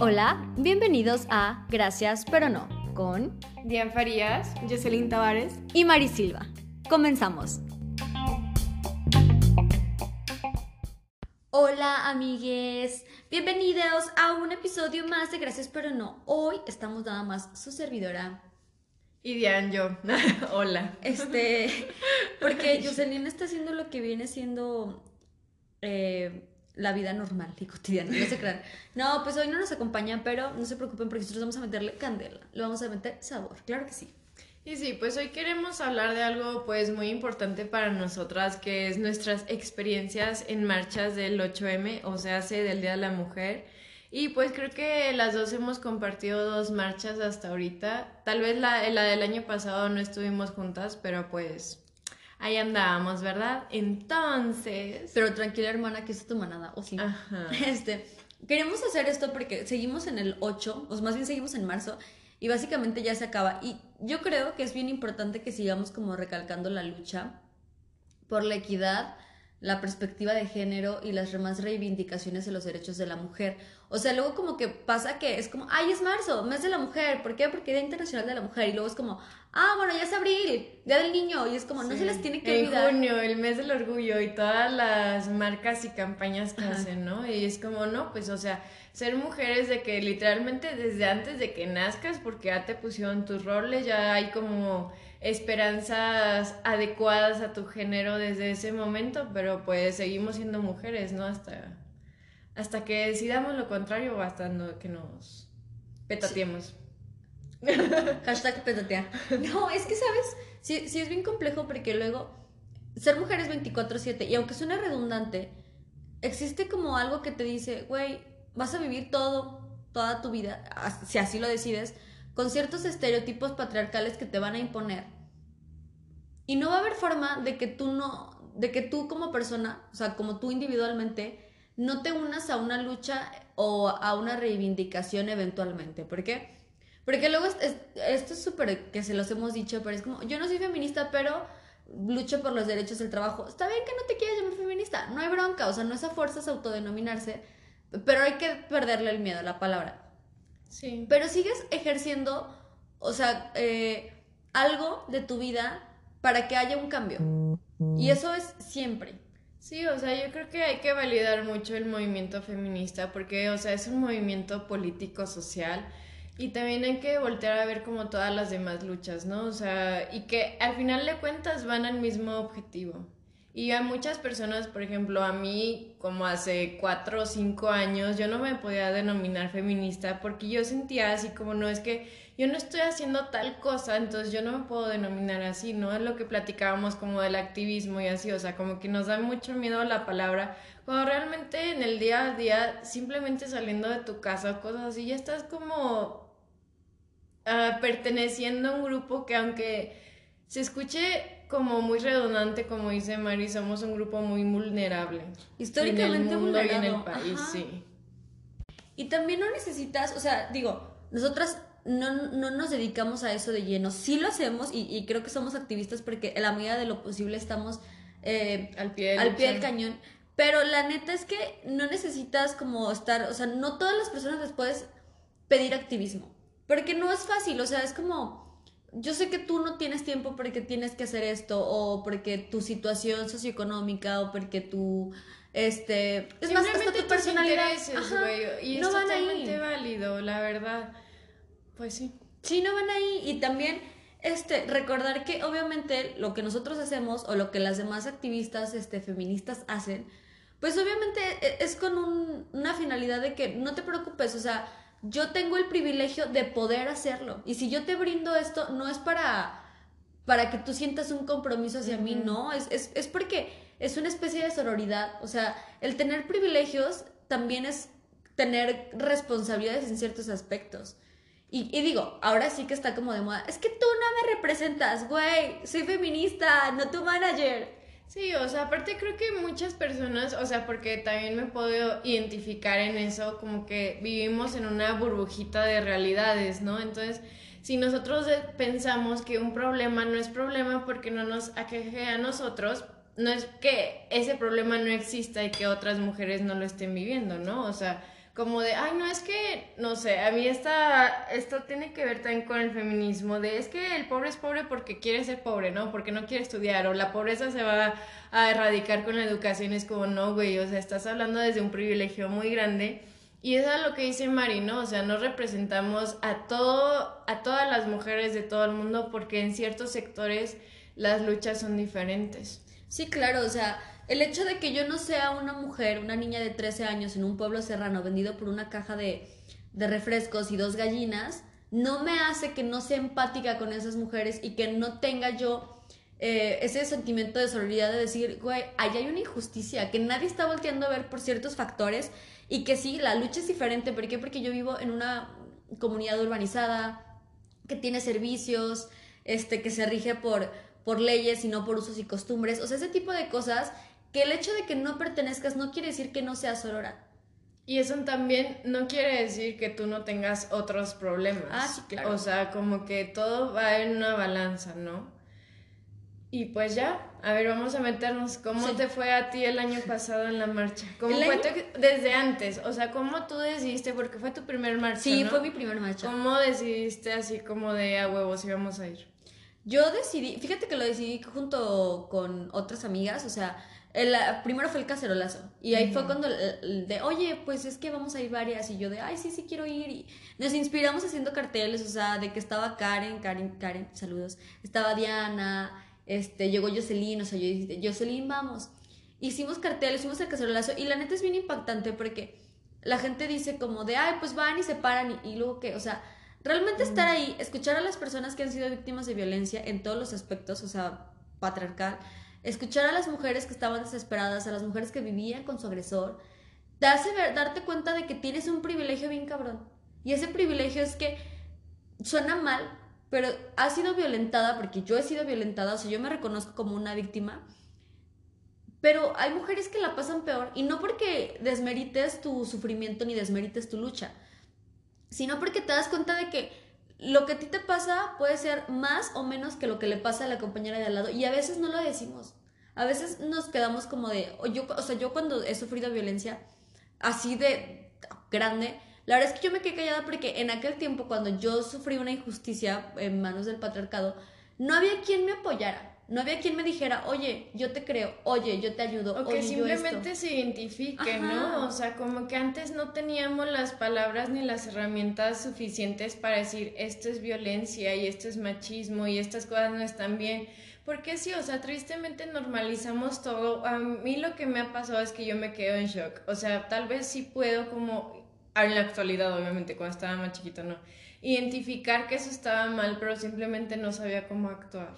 Hola, bienvenidos a Gracias pero no con Diane Farías, Jocelyn Tavares y Mari Silva. Comenzamos. Hola amigues, bienvenidos a un episodio más de Gracias pero no. Hoy estamos nada más su servidora. Y Diane, yo. Hola. Este, porque Jocelyn está haciendo lo que viene siendo eh, la vida normal y cotidiana, no se crean. No, pues hoy no nos acompaña, pero no se preocupen porque nosotros vamos a meterle candela, le vamos a meter sabor, claro que sí. Y sí, pues hoy queremos hablar de algo pues muy importante para nosotras, que es nuestras experiencias en marchas del 8M, o sea, hace del Día de la Mujer. Y pues creo que las dos hemos compartido dos marchas hasta ahorita. Tal vez la, la del año pasado no estuvimos juntas, pero pues ahí andábamos, ¿verdad? Entonces... Pero tranquila hermana, que es tu manada, o sí. Ajá. Este, queremos hacer esto porque seguimos en el 8, o más bien seguimos en marzo, y básicamente ya se acaba. Y yo creo que es bien importante que sigamos como recalcando la lucha por la equidad, la perspectiva de género y las demás reivindicaciones de los derechos de la mujer. O sea, luego como que pasa que es como, ay, es marzo, mes de la mujer. ¿Por qué? Porque Día Internacional de la Mujer. Y luego es como, ah, bueno, ya es abril, Día del Niño. Y es como, no se les tiene que olvidar. En junio, el mes del orgullo y todas las marcas y campañas que hacen, ¿no? Y es como, no, pues, o sea, ser mujeres de que literalmente desde antes de que nazcas, porque ya te pusieron tus roles, ya hay como esperanzas adecuadas a tu género desde ese momento, pero pues seguimos siendo mujeres, ¿no? Hasta hasta que decidamos lo contrario o hasta que nos petateemos. Hashtag petatea. No, es que, ¿sabes? Sí es bien complejo porque luego ser mujer es 24/7 y aunque suene redundante, existe como algo que te dice, güey, vas a vivir todo, toda tu vida, si así lo decides, con ciertos estereotipos patriarcales que te van a imponer. Y no va a haber forma de que tú no, de que tú como persona, o sea, como tú individualmente, no te unas a una lucha o a una reivindicación eventualmente. ¿Por qué? Porque luego esto es súper que se los hemos dicho, pero es como, yo no soy feminista, pero lucho por los derechos del trabajo. Está bien que no te quieras llamar feminista, no hay bronca, o sea, no es a fuerzas autodenominarse, pero hay que perderle el miedo a la palabra. Sí. Pero sigues ejerciendo, o sea, eh, algo de tu vida para que haya un cambio. Y eso es siempre. Sí, o sea, yo creo que hay que validar mucho el movimiento feminista porque, o sea, es un movimiento político, social y también hay que voltear a ver como todas las demás luchas, ¿no? O sea, y que al final de cuentas van al mismo objetivo. Y hay muchas personas, por ejemplo, a mí, como hace cuatro o cinco años, yo no me podía denominar feminista porque yo sentía así como, no, es que yo no estoy haciendo tal cosa, entonces yo no me puedo denominar así, ¿no? Es lo que platicábamos como del activismo y así, o sea, como que nos da mucho miedo la palabra, cuando realmente en el día a día, simplemente saliendo de tu casa o cosas así, ya estás como uh, perteneciendo a un grupo que aunque se escuche como muy redundante, como dice Mari, somos un grupo muy vulnerable. Históricamente en el mundo vulnerable. y en el país, sí. Y también no necesitas, o sea, digo, nosotras no, no, nos dedicamos a eso de lleno. Sí lo hacemos y, creo que somos activistas porque en la medida de lo posible estamos eh, al, pie, al pie del cañón. Pero la neta es que no necesitas como estar, o sea, no todas las personas les puedes pedir activismo. Porque no es fácil, o sea, es como, yo sé que tú no tienes tiempo porque tienes que hacer esto, o porque tu situación socioeconómica, o porque tú, este, es más, hasta tu personalidad. Ajá, y no es van totalmente ahí. válido, la verdad. Pues sí. Sí, no van ahí. Y también este, recordar que obviamente lo que nosotros hacemos o lo que las demás activistas este, feministas hacen, pues obviamente e, es con un- una finalidad de que no te preocupes, o sea, yo tengo el privilegio de poder hacerlo. Y si yo te brindo esto, no es para, para que tú sientas un compromiso hacia mí, no, es, es, es porque es una especie de sororidad. O sea, el tener privilegios también es tener responsabilidades en ciertos aspectos. Y, y digo, ahora sí que está como de moda. Es que tú no me representas, güey. Soy feminista, no tu manager. Sí, o sea, aparte creo que muchas personas, o sea, porque también me puedo identificar en eso, como que vivimos en una burbujita de realidades, ¿no? Entonces, si nosotros pensamos que un problema no es problema porque no nos aqueje a nosotros, no es que ese problema no exista y que otras mujeres no lo estén viviendo, ¿no? O sea, como de, ay, no, es que, no sé, a mí esta, esto tiene que ver también con el feminismo, de es que el pobre es pobre porque quiere ser pobre, ¿no? Porque no quiere estudiar, o la pobreza se va a erradicar con la educación, es como, no, güey, o sea, estás hablando desde un privilegio muy grande. Y eso es lo que dice Mari, ¿no? O sea, no representamos a todo, a todas las mujeres de todo el mundo porque en ciertos sectores las luchas son diferentes. Sí, claro, o sea, el hecho de que yo no sea una mujer, una niña de 13 años en un pueblo serrano vendido por una caja de, refrescos y dos gallinas, no me hace que no sea empática con esas mujeres y que no tenga yo eh, ese sentimiento de solidaridad de decir, güey, ahí hay una injusticia, que nadie está volteando a ver por ciertos factores y que sí, la lucha es diferente. ¿Por qué? Porque yo vivo en una comunidad urbanizada, que tiene servicios, este, que se rige por, por leyes y no por usos y costumbres. O sea, ese tipo de cosas que el hecho de que no pertenezcas no quiere decir que no seas sorora. Y eso también no quiere decir que tú no tengas otros problemas. Ah, sí, claro. O sea, como que todo va en una balanza, ¿no? Y pues ya, a ver, vamos a meternos. ¿Cómo te fue a ti el año pasado en la marcha? ¿Cómo fue desde antes? O sea, ¿cómo tú decidiste? Porque fue tu primer marcha. Sí, fue mi primer marcha. ¿Cómo decidiste así como de a huevos íbamos a ir? Yo decidí, fíjate que lo decidí junto con otras amigas, o sea, el, primero fue el cacerolazo. Y ahí fue cuando de, oye, pues es que vamos a ir varias. Y yo de, ay, sí, sí quiero ir. Y nos inspiramos haciendo carteles, o sea, de que estaba Karen, Karen, Karen, saludos. Estaba Diana, este, llegó Jocelyn, o sea, yo dije, Jocelyn, vamos. Hicimos carteles, hicimos el cacerolazo. Y la neta es bien impactante porque la gente dice como de, ay, pues van y se paran. Y, luego que, o sea, realmente estar ahí, escuchar a las personas que han sido víctimas de violencia en todos los aspectos, o sea, patriarcal escuchar a las mujeres que estaban desesperadas, a las mujeres que vivían con su agresor, te hace darte cuenta de que tienes un privilegio bien cabrón. Y ese privilegio es que suena mal, pero has sido violentada, porque yo he sido violentada, o sea, yo me reconozco como una víctima. Pero hay mujeres que la pasan peor, y no porque desmerites tu sufrimiento ni desmerites tu lucha, sino porque te das cuenta de que lo que a ti te pasa puede ser más o menos que lo que le pasa a la compañera de al lado, y a veces no lo decimos. A veces nos quedamos como de, o, yo, o sea, yo cuando he sufrido violencia así de grande, la verdad es que yo me quedé callada porque en aquel tiempo cuando yo sufrí una injusticia en manos del patriarcado, no había quien me apoyara. No había quien me dijera, oye, yo te creo, oye, yo te ayudo. O que simplemente se identifique, ¿no? O sea, como que antes no teníamos las palabras ni las herramientas suficientes para decir, esto es violencia y esto es machismo y estas cosas no están bien. Porque sí, o sea, tristemente normalizamos todo. A mí lo que me ha pasado es que yo me quedo en shock. O sea, tal vez sí puedo como, en la actualidad obviamente, cuando estaba más chiquito no, identificar que eso estaba mal, pero simplemente no sabía cómo actuar.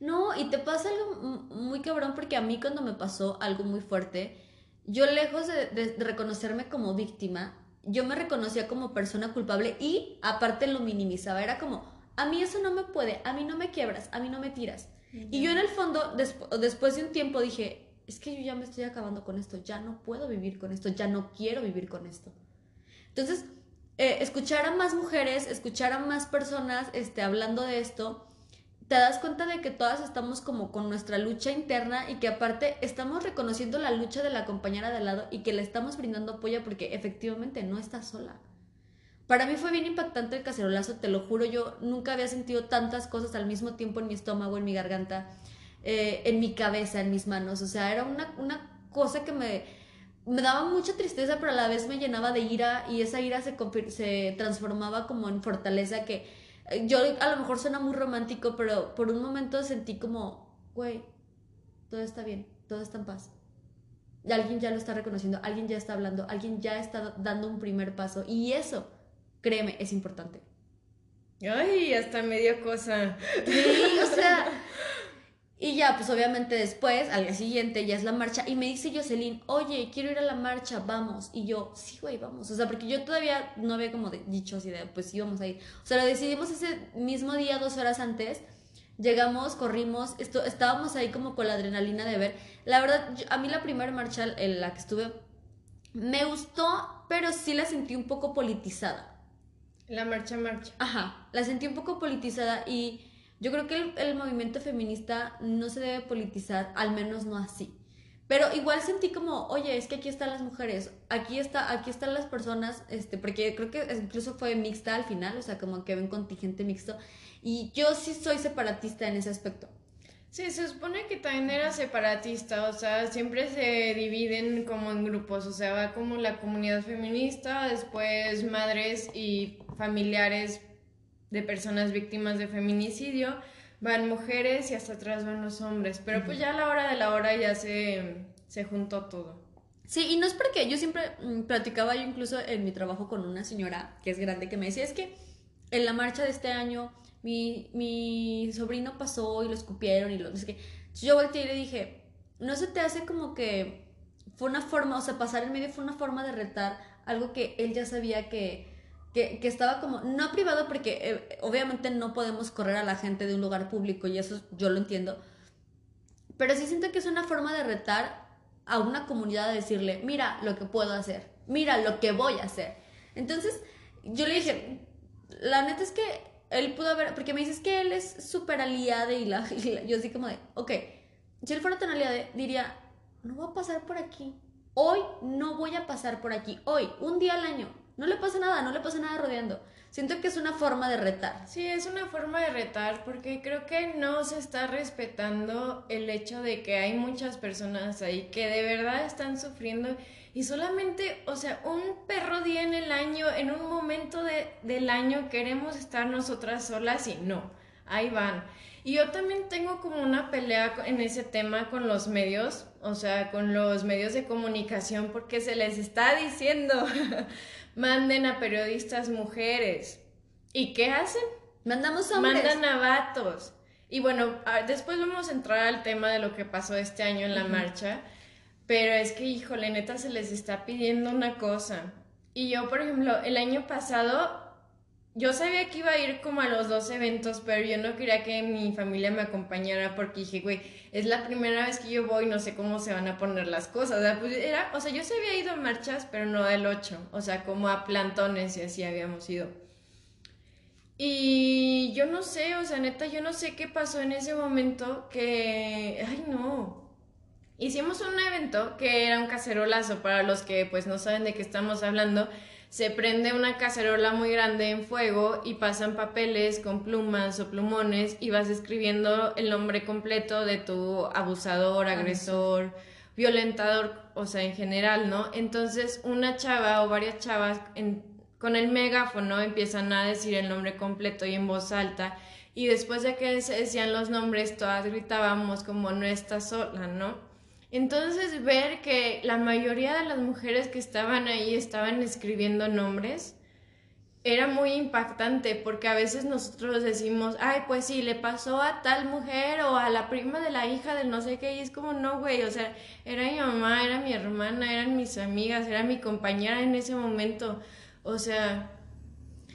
No, y te pasa algo muy cabrón porque a mí cuando me pasó algo muy fuerte, yo lejos de, de reconocerme como víctima, yo me reconocía como persona culpable y aparte lo minimizaba. Era como, a mí eso no me puede, a mí no me quiebras, a mí no me tiras. Y yo en el fondo, después de un tiempo dije, es que yo ya me estoy acabando con esto, ya no puedo vivir con esto, ya no quiero vivir con esto. Entonces, eh, escuchar a más mujeres, escuchar a más personas este, hablando de esto, te das cuenta de que todas estamos como con nuestra lucha interna y que aparte estamos reconociendo la lucha de la compañera de lado y que le estamos brindando apoyo porque efectivamente no está sola. Para mí fue bien impactante el cacerolazo, te lo juro, yo nunca había sentido tantas cosas al mismo tiempo en mi estómago, en mi garganta, eh, en mi cabeza, en mis manos. O sea, era una, una cosa que me, me daba mucha tristeza, pero a la vez me llenaba de ira y esa ira se, se transformaba como en fortaleza que yo a lo mejor suena muy romántico, pero por un momento sentí como, güey, todo está bien, todo está en paz. Y alguien ya lo está reconociendo, alguien ya está hablando, alguien ya está dando un primer paso. Y eso Créeme, es importante. Ay, hasta medio cosa. Sí, o sea. Y ya, pues obviamente después, al día siguiente, ya es la marcha. Y me dice Jocelyn, oye, quiero ir a la marcha, vamos. Y yo, sí, güey, vamos. O sea, porque yo todavía no había como dicho así de, pues sí, vamos a ir. O sea, lo decidimos ese mismo día, dos horas antes. Llegamos, corrimos, esto, estábamos ahí como con la adrenalina de ver. La verdad, a mí la primera marcha en la que estuve me gustó, pero sí la sentí un poco politizada. La marcha marcha. Ajá, la sentí un poco politizada y Yo creo que el, el movimiento feminista no se debe politizar, al menos no así. Pero igual sentí como, oye, es que aquí están las mujeres, aquí está, aquí están las personas, este, porque creo que incluso fue mixta al final, o sea, como que ven contingente mixto. Y yo sí soy separatista en ese aspecto. Sí, se supone que también era separatista, o sea, siempre se dividen como en grupos, o sea, va como la comunidad feminista, después madres y familiares de personas víctimas de feminicidio, van mujeres y hasta atrás van los hombres, pero pues ya a la hora de la hora ya se, se juntó todo. Sí, y no es porque yo siempre mm, platicaba yo incluso en mi trabajo con una señora que es grande que me decía, es que en la marcha de este año mi, mi sobrino pasó y lo escupieron y lo... Es que yo volteé y le dije, no se te hace como que fue una forma, o sea, pasar en medio fue una forma de retar algo que él ya sabía que, que, que estaba como, no privado porque eh, obviamente no podemos correr a la gente de un lugar público y eso yo lo entiendo, pero sí siento que es una forma de retar a una comunidad de decirle, mira lo que puedo hacer, mira lo que voy a hacer. Entonces, yo le dije, la neta es que él pudo haber, porque me dices que él es súper aliado y, la, yo así como de, ok, si él fuera tan aliado, diría, no voy a pasar por aquí, hoy no voy a pasar por aquí, hoy, un día al año, no le pasa nada, no le pasa nada rodeando. Siento que es una forma de retar. Sí, es una forma de retar porque creo que no se está respetando el hecho de que hay muchas personas ahí que de verdad están sufriendo y solamente, o sea, un perro día en el año, en un momento de, del año queremos estar nosotras solas y no, ahí van. Y yo también tengo como una pelea en ese tema con los medios, o sea, con los medios de comunicación, porque se les está diciendo, manden a periodistas mujeres. ¿Y qué hacen? Mandamos hombres. Mandan a vatos. Y bueno, después vamos a entrar al tema de lo que pasó este año en la marcha. Pero es que, híjole, neta, se les está pidiendo una cosa. Y yo, por ejemplo, el año pasado, yo sabía que iba a ir como a los dos eventos, pero yo no quería que mi familia me acompañara porque dije, güey, es la primera vez que yo voy, no sé cómo se van a poner las cosas. O sea, pues era, o sea yo se había ido a marchas, pero no del 8, o sea, como a plantones y así habíamos ido. Y yo no sé, o sea, neta, yo no sé qué pasó en ese momento que, ay no, Hicimos un evento que era un cacerolazo para los que pues no saben de qué estamos hablando. Se prende una cacerola muy grande en fuego y pasan papeles con plumas o plumones y vas escribiendo el nombre completo de tu abusador, agresor, violentador, o sea, en general, ¿no? Entonces una chava o varias chavas con el megáfono empiezan a decir el nombre completo y en voz alta y después de que se decían los nombres todas gritábamos como no estás sola, ¿no? Entonces ver que la mayoría de las mujeres que estaban ahí estaban escribiendo nombres era muy impactante porque a veces nosotros decimos, ay, pues sí, le pasó a tal mujer o a la prima de la hija del no sé qué, y es como, no, güey, o sea, era mi mamá, era mi hermana, eran mis amigas, era mi compañera en ese momento, o sea,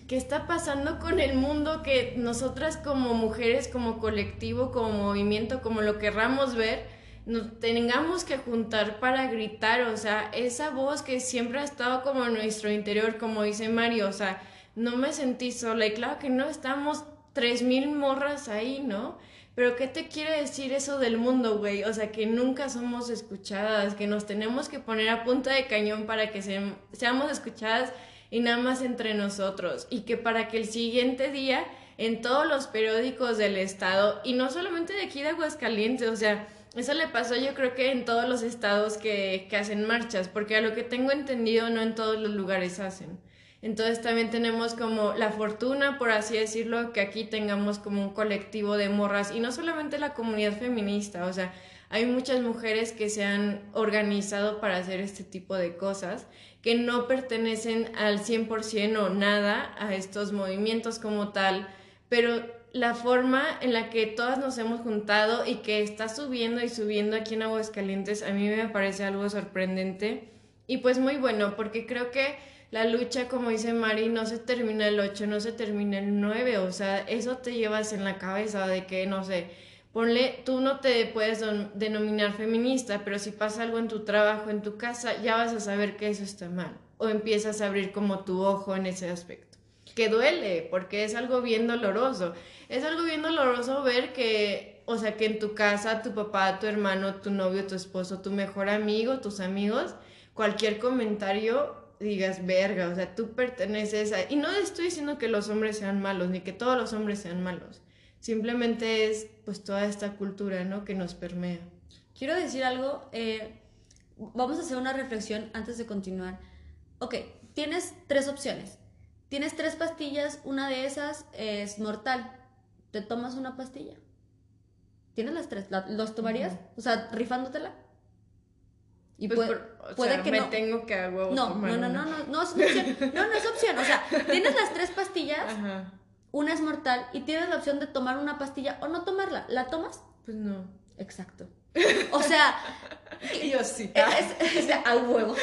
¿qué está pasando con el mundo que nosotras como mujeres, como colectivo, como movimiento, como lo querramos ver, nos tengamos que juntar para gritar, o sea, esa voz que siempre ha estado como en nuestro interior, como dice Mario, o sea, no me sentí sola y claro que no estamos tres mil morras ahí, ¿no? Pero ¿qué te quiere decir eso del mundo, güey? O sea, que nunca somos escuchadas, que nos tenemos que poner a punta de cañón para que seamos escuchadas y nada más entre nosotros. Y que para que el siguiente día en todos los periódicos del estado, y no solamente de aquí de Aguascalientes, o sea, eso le pasó yo creo que en todos los estados que, que, hacen marchas, porque a lo que tengo entendido no en todos los lugares hacen. Entonces también tenemos como la fortuna, por así decirlo, que aquí tengamos como un colectivo de morras y no solamente la comunidad feminista, o sea, hay muchas mujeres que se han organizado para hacer este tipo de cosas, que no pertenecen al 100% o nada a estos movimientos como tal, pero la forma en la que todas nos hemos juntado y que está subiendo y subiendo aquí en Aguascalientes a mí me parece algo sorprendente y pues muy bueno porque creo que la lucha, como dice Mari, no se termina el 8, no se termina el 9, o sea, eso te llevas en la cabeza de que, no sé, ponle, tú no te puedes denominar feminista, pero si pasa algo en tu trabajo, en tu casa, ya vas a saber que eso está mal, o empiezas a abrir como tu ojo en ese aspecto. Que duele, porque es algo bien doloroso. Es algo bien doloroso ver que, o sea, que en tu casa, tu papá, tu hermano, tu novio, tu esposo, tu mejor amigo, tus amigos, cualquier comentario digas, verga, o sea, tú perteneces a... Y no estoy diciendo que los hombres sean malos, ni que todos los hombres sean malos. Simplemente es, pues, toda esta cultura, ¿no? Que nos permea. Quiero decir algo, eh, vamos a hacer una reflexión antes de continuar. Ok, tienes tres opciones. Tienes tres pastillas, una de esas es mortal. Te tomas una pastilla. Tienes las tres, ¿los tomarías? O sea, rifándotela. Y pues puede, que me tengo que no, no, no, no, no, no, es opción. No, no es opción. O sea, tienes las tres pastillas, una es mortal y tienes la opción de tomar una pastilla o no tomarla. ¿La tomas? Pues no. Exacto. O sea, yo sí. Es, a huevo.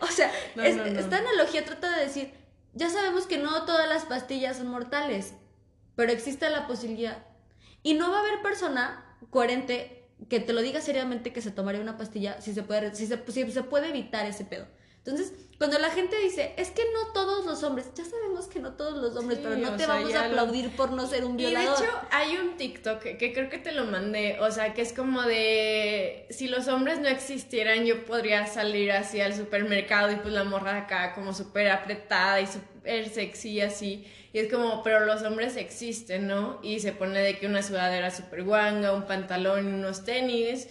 O sea, esta analogía trata de decir, ya sabemos que no todas las pastillas son mortales, pero existe la posibilidad. Y no va a haber persona coherente que te lo diga seriamente que se tomaría una pastilla si se puede, si se, si se puede evitar ese pedo. Entonces, cuando la gente dice, es que no todos los hombres, ya sabemos que no todos los hombres, pero no te vamos a aplaudir por no ser un violador. Y de hecho, hay un TikTok que, creo que te lo mandé, o sea, que es como de, si los hombres no existieran, yo podría salir así al supermercado y pues la morra acá como súper apretada y súper sexy así. Y es como, pero los hombres existen, ¿no? Y se pone de que una sudadera súper guanga, un pantalón y unos tenis,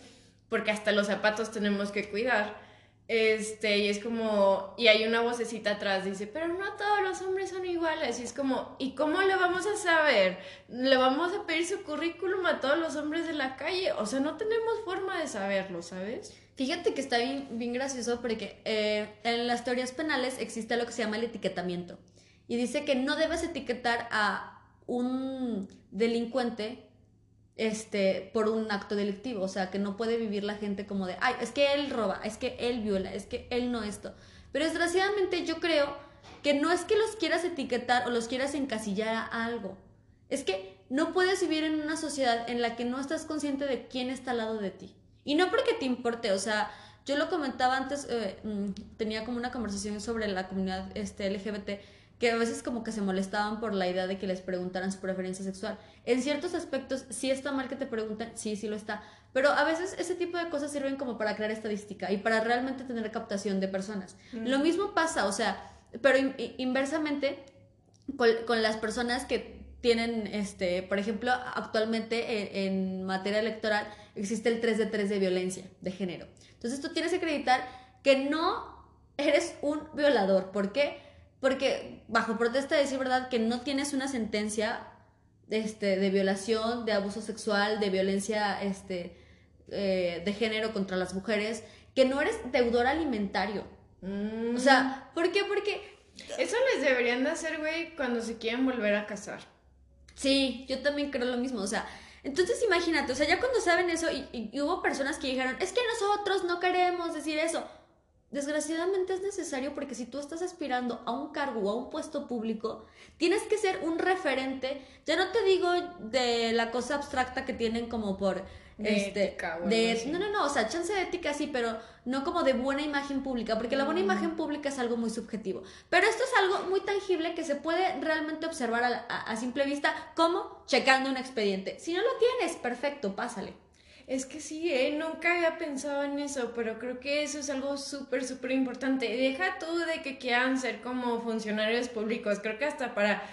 porque hasta los zapatos tenemos que cuidar. Este, y es como, y hay una vocecita atrás, dice, pero no todos los hombres son iguales. Y es como, ¿y cómo le vamos a saber? ¿Le vamos a pedir su currículum a todos los hombres de la calle? O sea, no tenemos forma de saberlo, ¿sabes? Fíjate que está bien, bien gracioso porque eh, en las teorías penales existe lo que se llama el etiquetamiento y dice que no debes etiquetar a un delincuente este, por un acto delictivo, o sea, que no puede vivir la gente como de, ay, es que él roba, es que él viola, es que él no esto. Pero desgraciadamente yo creo que no es que los quieras etiquetar o los quieras encasillar a algo, es que no puedes vivir en una sociedad en la que no estás consciente de quién está al lado de ti. Y no porque te importe, o sea, yo lo comentaba antes, eh, mm, tenía como una conversación sobre la comunidad este, LGBT, que a veces como que se molestaban por la idea de que les preguntaran su preferencia sexual. En ciertos aspectos sí está mal que te pregunten, sí, sí lo está, pero a veces ese tipo de cosas sirven como para crear estadística y para realmente tener captación de personas. Lo mismo pasa, o sea, pero inversamente con, las personas que tienen, este, por ejemplo, actualmente en, en materia electoral existe el 3 de 3 de violencia de género. Entonces tú tienes que acreditar que no eres un violador. ¿Por qué? Porque bajo protesta de decir verdad que no tienes una sentencia este, de violación, de abuso sexual, de violencia este, eh, de género contra las mujeres, que no eres deudor alimentario. O sea, ¿por qué? Porque... Eso les deberían de hacer, güey, cuando se quieren volver a casar. Sí, yo también creo lo mismo, o sea, entonces imagínate, o sea, ya cuando saben eso y hubo personas que dijeron, es que nosotros no queremos decir eso. Desgraciadamente es necesario porque si tú estás aspirando a un cargo o a un puesto público, tienes que ser un referente. Ya no te digo de la cosa abstracta que tienen como por este de no no no, o sea, chance de ética sí, pero no como de buena imagen pública, porque la buena mm. imagen pública es algo muy subjetivo. Pero esto es algo muy tangible que se puede realmente observar a simple vista como checando un expediente. Si no lo tienes, perfecto, pásale. Es que sí, ¿eh? nunca había pensado en eso, pero creo que eso es algo súper, súper importante. Deja tú de que quieran ser como funcionarios públicos, creo que hasta para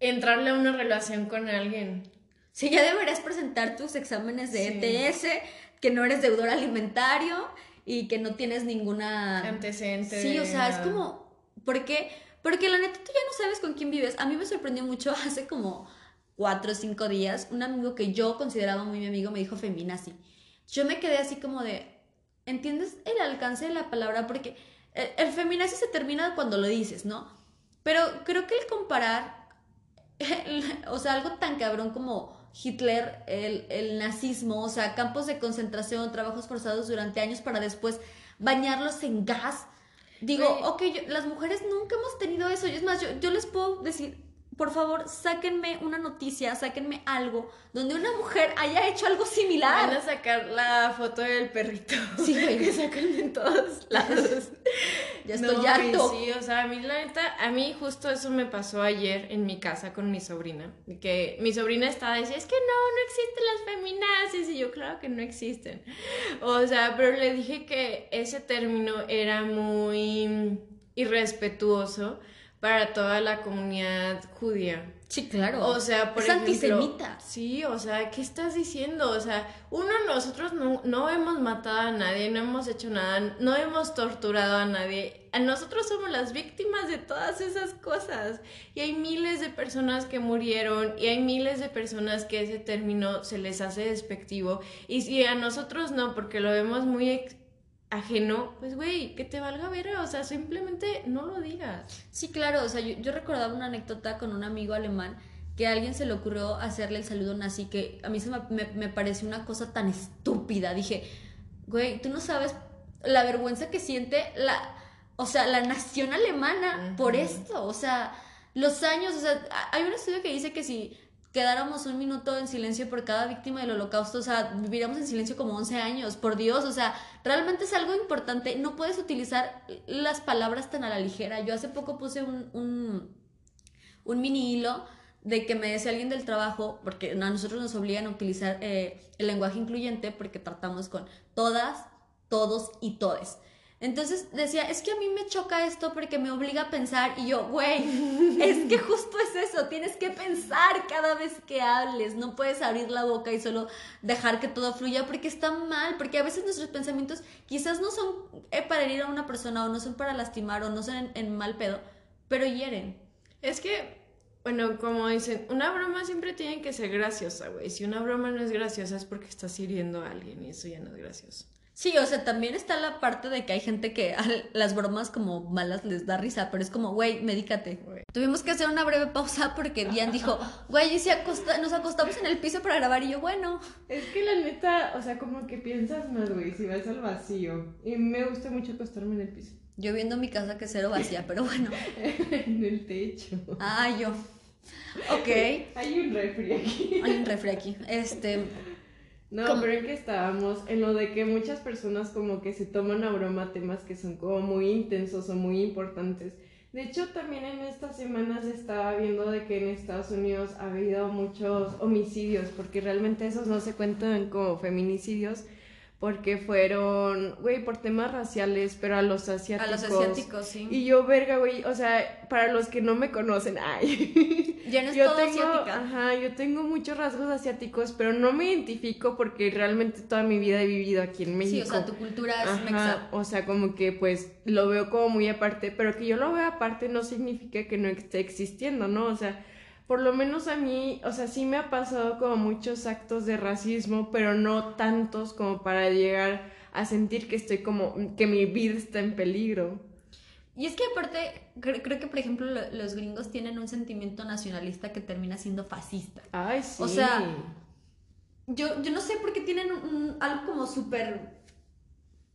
entrarle a una relación con alguien. Sí, ya deberías presentar tus exámenes de ETS, que no eres deudor alimentario y que no tienes ninguna... Antecedente. Sí, o sea, es como... ¿Por qué? Porque la neta tú ya no sabes con quién vives. A mí me sorprendió mucho hace como cuatro o cinco días, un amigo que yo consideraba muy mi amigo me dijo feminazi. Yo me quedé así como de, ¿entiendes el alcance de la palabra? Porque el, el feminazi se termina cuando lo dices, ¿no? Pero creo que el comparar, o sea, algo tan cabrón como Hitler, el, el, nazismo, o sea, campos de concentración, trabajos forzados durante años para después bañarlos en gas. Digo, ok, las mujeres nunca hemos tenido eso. Y es más, yo, yo les puedo decir, por favor, sáquenme una noticia, sáquenme algo donde una mujer haya hecho algo similar. Van a sacar la foto del perrito. Sí, güey. que sacan en todos lados. ya estoy No, harto. Sí, o sea, a mí la neta, a mí justo eso me pasó ayer en mi casa con mi sobrina, que mi sobrina estaba diciendo, es que no, no existen las feminazis, y yo, claro que no existen. O sea, pero le dije que ese término era muy irrespetuoso para toda la comunidad judía. Sí, claro. O sea, por es ejemplo, antisemita. Sí, o sea, ¿qué estás diciendo? O sea, uno, nosotros no, no hemos matado a nadie, no hemos hecho nada, no hemos torturado a nadie. Nosotros somos las víctimas de todas esas cosas. Y hay miles de personas que murieron y hay miles de personas que ese término se les hace despectivo. Y si a nosotros no, porque lo vemos muy ajeno, pues güey, que te valga ver, o sea, simplemente no lo digas. Sí, claro, o sea, yo, yo recordaba una anécdota con un amigo alemán que a alguien se le ocurrió hacerle el saludo nazi, que a mí se me, me, me pareció una cosa tan estúpida. Dije, güey, tú no sabes la vergüenza que siente la, o sea, la nación alemana por esto, o sea, los años, o sea, hay un estudio que dice que si quedáramos un minuto en silencio por cada víctima del holocausto, o sea, viviríamos en silencio como 11 años, por Dios, o sea, realmente es algo importante, no puedes utilizar las palabras tan a la ligera. Yo hace poco puse un, un, un mini hilo de que me decía alguien del trabajo, porque a nosotros nos obligan a utilizar eh, el lenguaje incluyente porque tratamos con todas, todos y todes. Entonces decía, es que a mí me choca esto porque me obliga a pensar y yo, güey, es que justo es eso, tienes que pensar cada vez que hables, no puedes abrir la boca y solo dejar que todo fluya porque está mal, porque a veces nuestros pensamientos quizás no son eh, para herir a una persona o no son para lastimar o no son en, en mal pedo, pero hieren. Es que, bueno, como dicen, una broma siempre tiene que ser graciosa, güey. Si una broma no es graciosa es porque estás hiriendo a alguien y eso ya no es gracioso. Sí, o sea, también está la parte de que hay gente que a las bromas como malas les da risa, pero es como, güey, medícate. Tuvimos que hacer una breve pausa porque Dian dijo, güey, y si acosta- nos acostamos en el piso para grabar y yo, bueno. Es que la neta, o sea, como que piensas más, güey, si vas al vacío. Y me gusta mucho acostarme en el piso. Yo viendo mi casa que cero vacía, pero bueno. en el techo. Ah, yo. Ok. Hay un refri aquí. Hay un refri aquí. Este, No, ¿Cómo? pero en que estábamos en lo de que muchas personas como que se toman a broma temas que son como muy intensos o muy importantes. De hecho, también en estas semanas estaba viendo de que en Estados Unidos ha habido muchos homicidios, porque realmente esos no se cuentan como feminicidios, porque fueron, güey, por temas raciales, pero a los a asiáticos. los asiáticos, sí. Y yo, verga, güey, o sea, para los que no me conocen, ay. Ya no es yo todo tengo, asiática. ajá, yo tengo muchos rasgos asiáticos, pero no me identifico porque realmente toda mi vida he vivido aquí en México. Sí, o sea, tu cultura es Ajá, mexa. o sea, como que pues lo veo como muy aparte, pero que yo lo vea aparte no significa que no esté existiendo, ¿no? O sea, por lo menos a mí, o sea, sí me ha pasado como muchos actos de racismo, pero no tantos como para llegar a sentir que estoy como, que mi vida está en peligro. Y es que aparte, cre- creo que por ejemplo lo- los gringos tienen un sentimiento nacionalista que termina siendo fascista. Ay, sí. O sea, Yo, yo no sé por qué tienen un- un- algo como súper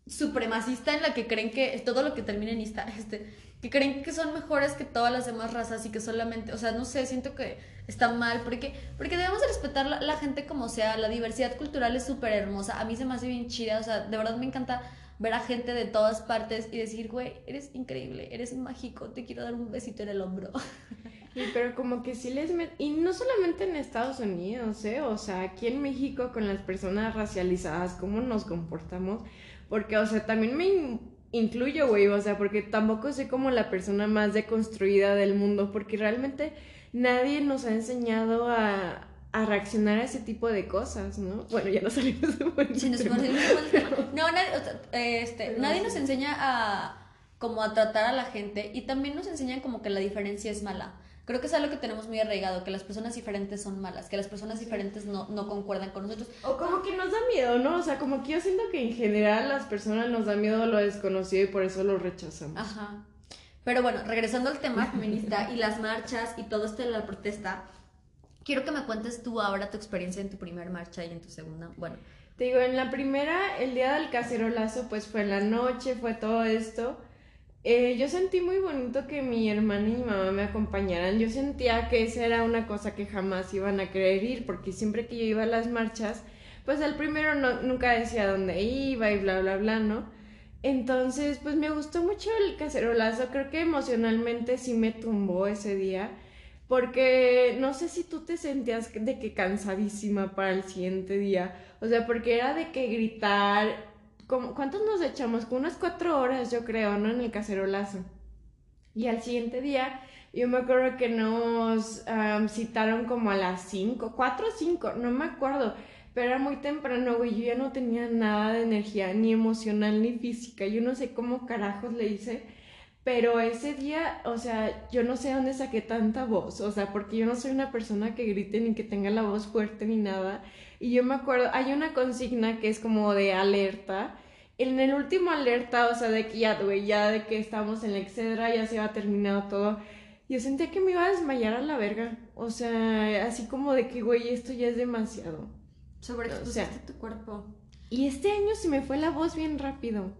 supremacista en la que creen que todo lo que termina en ista, este, que creen que son mejores que todas las demás razas y que solamente, o sea, no sé, siento que está mal, porque, porque debemos de respetar la, la gente como sea, la diversidad cultural es súper hermosa, a mí se me hace bien chida, o sea, de verdad me encanta ver a gente de todas partes y decir, güey, eres increíble, eres mágico, te quiero dar un besito en el hombro. Pero como que sí les met... Y no solamente en Estados Unidos, ¿eh? O sea, aquí en México con las personas racializadas, ¿cómo nos comportamos? Porque, o sea, también me incluyo, güey, o sea, porque tampoco soy como la persona más deconstruida del mundo, porque realmente nadie nos ha enseñado a, a reaccionar a ese tipo de cosas, ¿no? Bueno, ya no salimos de buen Sí, nos tema. no, nadie, o sea, este, nadie nos enseña a como a tratar a la gente y también nos enseñan como que la diferencia es mala. Creo que es algo que tenemos muy arraigado, que las personas diferentes son malas, que las personas diferentes no, no concuerdan con nosotros. O como que nos da miedo, ¿no? O sea, como que yo siento que en general las personas nos da miedo lo desconocido y por eso lo rechazamos. Ajá. Pero bueno, regresando al tema feminista y las marchas y todo esto de la protesta, quiero que me cuentes tú ahora tu experiencia en tu primer marcha y en tu segunda. Bueno, Te digo, en la primera, el día del cacerolazo, pues fue en la noche, fue todo esto. Eh, yo sentí muy bonito que mi hermana y mi mamá me acompañaran. Yo sentía que esa era una cosa que jamás iban a querer ir, porque siempre que yo iba a las marchas, pues el primero no, nunca decía dónde iba y bla, bla, bla, ¿no? Entonces, pues me gustó mucho el cacerolazo. Creo que emocionalmente sí me tumbó ese día. Porque no sé si tú te sentías de que cansadísima para el siguiente día. O sea, porque era de que gritar. ¿Cuántos nos echamos? Con unas cuatro horas, yo creo, ¿no? En el cacerolazo. Y al siguiente día, yo me acuerdo que nos citaron como a las cinco, cuatro o cinco, no me acuerdo. Pero era muy temprano, güey. Yo ya no tenía nada de energía, ni emocional ni física. Yo no sé cómo carajos le hice pero ese día, o sea, yo no sé dónde saqué tanta voz, o sea, porque yo no soy una persona que grite ni que tenga la voz fuerte ni nada. Y yo me acuerdo, hay una consigna que es como de alerta. En el último alerta, o sea, de que ya, güey, ya de que estamos en la excedra, ya se había terminado todo. Yo sentía que me iba a desmayar a la verga. O sea, así como de que, güey, esto ya es demasiado. Sobre o sea, tu cuerpo. Y este año se me fue la voz bien rápido.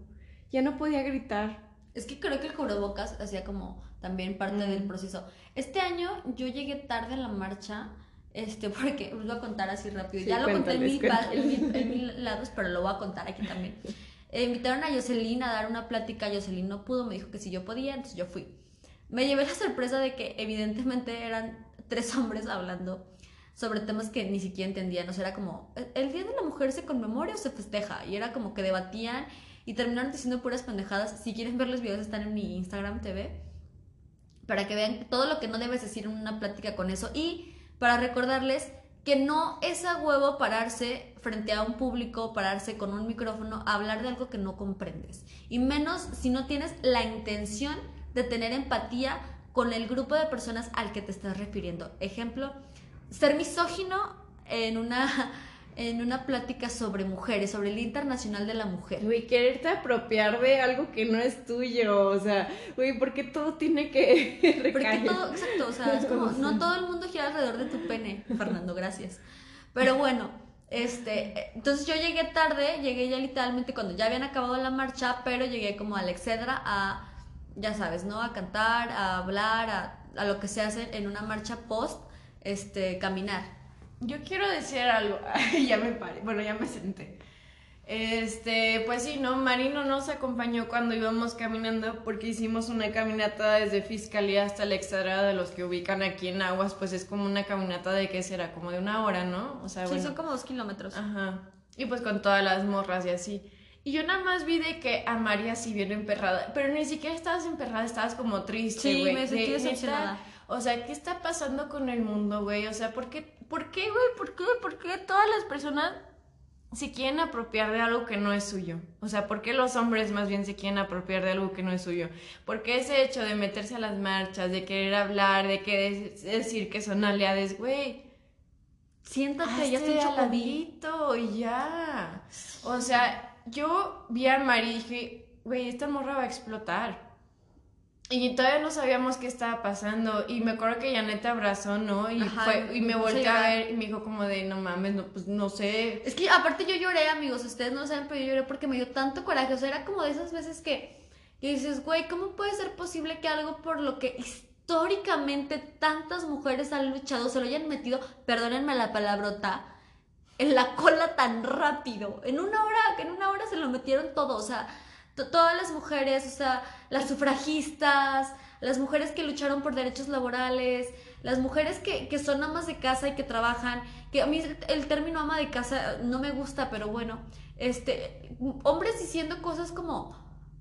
Ya no podía gritar. Es que creo que el cubrebocas hacía como también parte del mm. proceso. Este año yo llegué tarde a la marcha, este, porque os voy a contar así rápido. ya lo conté en mil, lados, pero lo voy a contar aquí también. Eh, invitaron a Jocelyn a dar una plática. Jocelyn no pudo, me dijo que si yo podía, entonces yo fui. Me llevé la sorpresa de que evidentemente eran tres hombres hablando sobre temas que ni siquiera entendían. O sea, era como, ¿el Día de la Mujer se conmemora o se festeja? Y era como que debatían y terminaron diciendo puras pendejadas. Si quieren ver los videos están en mi Instagram TV para que vean todo lo que no debes decir en una plática con eso y para recordarles que no es a huevo pararse frente a un público, pararse con un micrófono, a hablar de algo que no comprendes. Y menos si no tienes la intención de tener empatía con el grupo de personas al que te estás refiriendo. Ejemplo, ser misógino en una en una plática sobre mujeres, sobre el Internacional de la Mujer. Güey, quererte apropiar de algo que no es tuyo, o sea, güey, ¿por qué todo tiene que recaer? Porque todo, exacto, o sea, es como, no todo el mundo gira alrededor de tu pene, Fernando, gracias. Pero bueno, este, entonces yo llegué tarde, llegué ya literalmente cuando ya habían acabado la marcha, pero llegué como a la Excedra a, ya sabes, ¿no? A cantar, a hablar, a, a lo que se hace en una marcha post, este, caminar. Yo quiero decir algo. ya me paré. Bueno, ya me senté. Este, pues sí, ¿no? Marino nos acompañó cuando íbamos caminando porque hicimos una caminata desde Fiscalía hasta la extrada de los que ubican aquí en Aguas, pues es como una caminata de qué será, como de una hora, ¿no? O sea, sí, son como dos kilómetros. Ajá. Y pues con todas las morras y así. Y yo nada más vi de que a María sí viene emperrada, pero ni siquiera estabas emperrada, estabas como triste, güey. Sí, me sentí decepcionada. O sea, ¿qué está pasando con el mundo, güey? O sea, ¿por qué, por qué, güey? ¿Por qué? ¿Por qué todas las personas se quieren apropiar de algo que no es suyo? O sea, ¿por qué los hombres más bien se quieren apropiar de algo que no es suyo? ¿Por qué ese hecho de meterse a las marchas, de querer hablar, de que decir que son aliados, güey? Siéntate, ya estoy chocoladito y ya. O sea, yo vi a Mari y dije, güey, esta morra va a explotar. Y todavía no sabíamos qué estaba pasando. Y me acuerdo que Janet abrazó, ¿no? Y, fue, y me volteó a ver y me dijo como de, no mames, no, pues no sé. Es que aparte yo lloré, amigos. Ustedes no saben, pero yo lloré porque me dio tanto coraje. O sea, era como de esas veces que, que dices, güey, ¿cómo puede ser posible que algo por lo que históricamente tantas mujeres han luchado se lo hayan metido, perdónenme la palabrota, en la cola tan rápido? En una hora, en una hora se lo metieron todo. O sea todas las mujeres, o sea, las sufragistas, las mujeres que lucharon por derechos laborales, las mujeres que, que, son amas de casa y que trabajan, que a mí el término ama de casa no me gusta, pero bueno, este, hombres diciendo cosas como,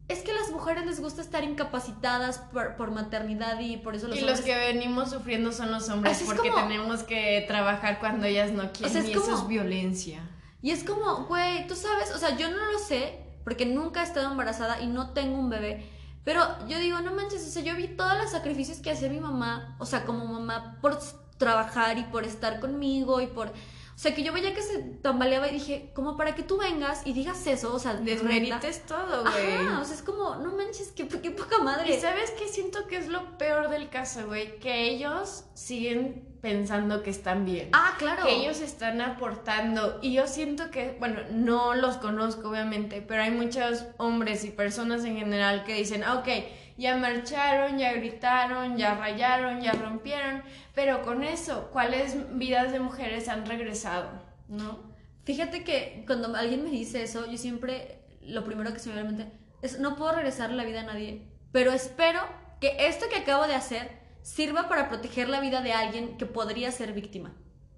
es que a las mujeres les gusta estar incapacitadas por, maternidad y por eso los y los que venimos sufriendo son los hombres porque tenemos que trabajar cuando ellas no quieren y eso es violencia. Y es como, güey, tú sabes, o sea, yo no lo sé, porque nunca he estado embarazada y no tengo un bebé. Pero yo digo, no manches, o sea, yo vi todos los sacrificios que hacía mi mamá, o sea, como mamá, por trabajar y por estar conmigo y por... O sea, que yo veía que se tambaleaba y dije, como para que tú vengas y digas eso, o sea, desmerites todo, güey. o sea, es como, no manches, qué, qué poca madre. Y sabes qué siento que es lo peor del caso, güey, que ellos siguen pensando que están bien. Ah, claro. Que ellos están aportando. Y yo siento que, bueno, no los conozco obviamente, pero hay muchos hombres y personas en general que dicen, ah, ok, ya marcharon, ya gritaron, ya rayaron, ya rompieron, pero con eso, ¿cuáles vidas de mujeres han regresado? ¿No? Fíjate que cuando alguien me dice eso, yo siempre, lo primero que se me viene a la mente, es, no puedo regresar la vida a nadie, pero espero que esto que acabo de hacer sirva para proteger la vida de alguien que podría ser víctima.